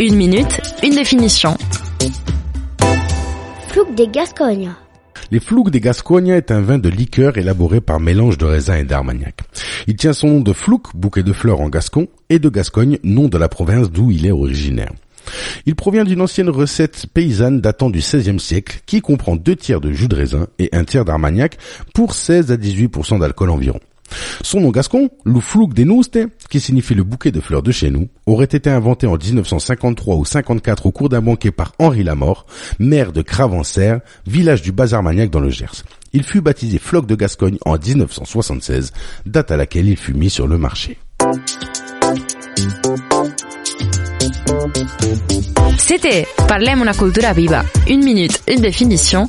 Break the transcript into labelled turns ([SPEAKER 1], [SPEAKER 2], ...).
[SPEAKER 1] Une minute, une définition.
[SPEAKER 2] Fluc de Gascogne.
[SPEAKER 3] Les Flouques des Gascognes est un vin de liqueur élaboré par mélange de raisin et d'armagnac. Il tient son nom de Flouque, bouquet de fleurs en gascon, et de Gascogne, nom de la province d'où il est originaire. Il provient d'une ancienne recette paysanne datant du XVIe siècle qui comprend deux tiers de jus de raisin et un tiers d'armagnac pour 16 à 18% d'alcool environ. Son nom gascon, Louflouk des Nouste, qui signifie le bouquet de fleurs de chez nous, aurait été inventé en 1953 ou 54 au cours d'un banquet par Henri Lamort, maire de Cravancer, village du Bazar-Magnac dans le Gers. Il fut baptisé Floc de Gascogne en 1976, date à laquelle il fut mis sur le marché.
[SPEAKER 1] C'était Parlem una cultura viva. Une minute, une définition.